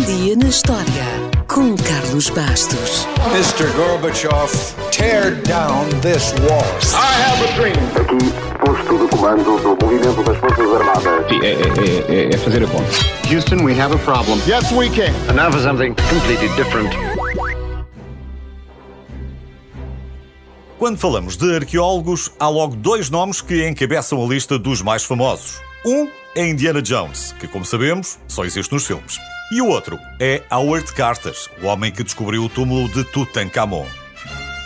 Um dia na história com Carlos Bastos. Mr. Gorbachev, tear down this wall. I have a dream. Aqui, posto de comando do movimento das Forças Armadas. Sim, é, é, é, é fazer a conta. Houston, we have a problem. Yes, we can. And now for something completely different. Quando falamos de arqueólogos, há logo dois nomes que encabeçam a lista dos mais famosos. Um é Indiana Jones, que, como sabemos, só existe nos filmes. E o outro é Howard Carter, o homem que descobriu o túmulo de Tutankhamon.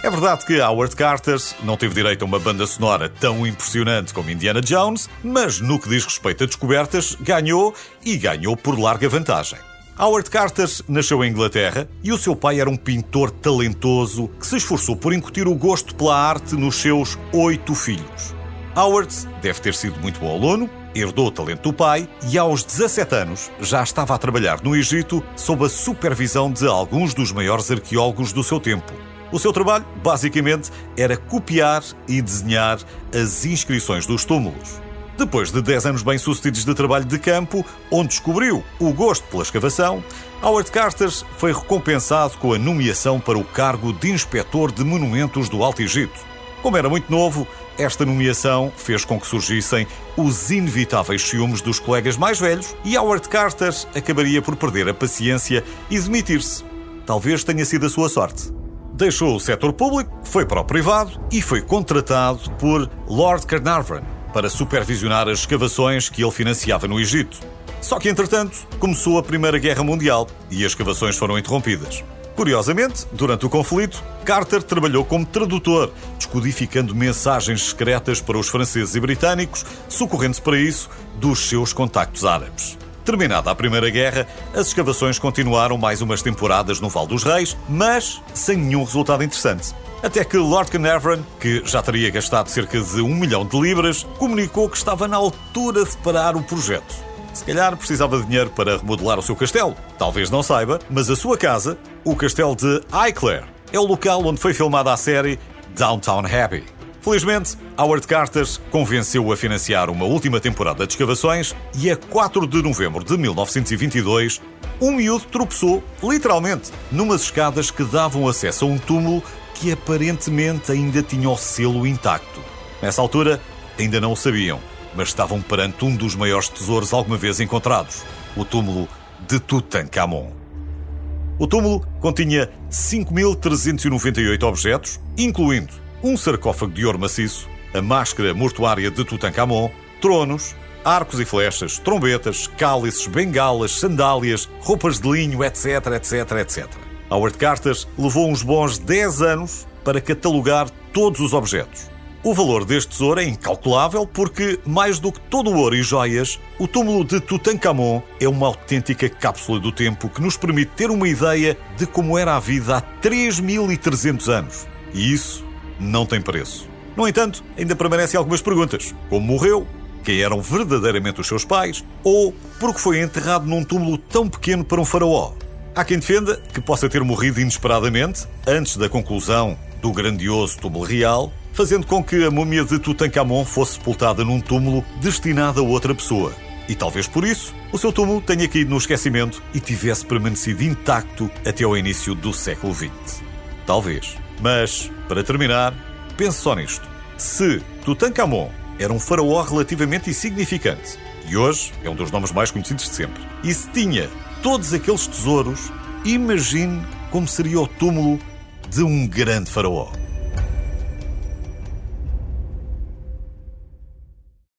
É verdade que Howard Carter não teve direito a uma banda sonora tão impressionante como Indiana Jones, mas no que diz respeito a descobertas, ganhou e ganhou por larga vantagem. Howard Carter nasceu em Inglaterra e o seu pai era um pintor talentoso que se esforçou por incutir o gosto pela arte nos seus oito filhos. Howard deve ter sido muito bom aluno, herdou o talento do pai e aos 17 anos já estava a trabalhar no Egito sob a supervisão de alguns dos maiores arqueólogos do seu tempo. O seu trabalho, basicamente, era copiar e desenhar as inscrições dos túmulos. Depois de 10 anos bem-sucedidos de trabalho de campo, onde descobriu o gosto pela escavação, Howard Carter foi recompensado com a nomeação para o cargo de inspetor de monumentos do Alto Egito. Como era muito novo, esta nomeação fez com que surgissem os inevitáveis ciúmes dos colegas mais velhos e Howard Carter acabaria por perder a paciência e demitir-se. Talvez tenha sido a sua sorte. Deixou o setor público, foi para o privado e foi contratado por Lord Carnarvon para supervisionar as escavações que ele financiava no Egito. Só que, entretanto, começou a Primeira Guerra Mundial e as escavações foram interrompidas. Curiosamente, durante o conflito, Carter trabalhou como tradutor, descodificando mensagens secretas para os franceses e britânicos, socorrendo-se para isso dos seus contactos árabes. Terminada a Primeira Guerra, as escavações continuaram mais umas temporadas no Val dos Reis, mas sem nenhum resultado interessante. Até que Lord Carnarvon, que já teria gastado cerca de um milhão de libras, comunicou que estava na altura de parar o projeto. Se calhar precisava de dinheiro para remodelar o seu castelo. Talvez não saiba, mas a sua casa, o castelo de Highclere, é o local onde foi filmada a série Downtown Happy. Felizmente, Howard Carter convenceu-o a financiar uma última temporada de escavações e a 4 de novembro de 1922, um miúdo tropeçou, literalmente, numas escadas que davam acesso a um túmulo que aparentemente ainda tinha o selo intacto. Nessa altura, ainda não o sabiam, mas estavam perante um dos maiores tesouros alguma vez encontrados, o túmulo de Tutankhamon. O túmulo continha 5.398 objetos, incluindo um sarcófago de ouro maciço, a máscara mortuária de Tutankhamon, tronos, arcos e flechas, trombetas, cálices, bengalas, sandálias, roupas de linho, etc, etc, etc. Howard Carter levou uns bons 10 anos para catalogar todos os objetos. O valor deste tesouro é incalculável porque, mais do que todo o ouro e joias, o túmulo de Tutankhamon é uma autêntica cápsula do tempo que nos permite ter uma ideia de como era a vida há 3.300 anos. E isso não tem preço. No entanto, ainda permanecem algumas perguntas. Como morreu? Quem eram verdadeiramente os seus pais? Ou porque foi enterrado num túmulo tão pequeno para um faraó? Há quem defenda que possa ter morrido inesperadamente, antes da conclusão do grandioso túmulo real, fazendo com que a múmia de Tutankhamon fosse sepultada num túmulo destinado a outra pessoa. E talvez por isso o seu túmulo tenha caído no esquecimento e tivesse permanecido intacto até ao início do século XX. Talvez. Mas, para terminar, pense só nisto. Se Tutankhamon era um faraó relativamente insignificante e hoje é um dos nomes mais conhecidos de sempre, e se tinha todos aqueles tesouros, imagine como seria o túmulo de um grande faraó.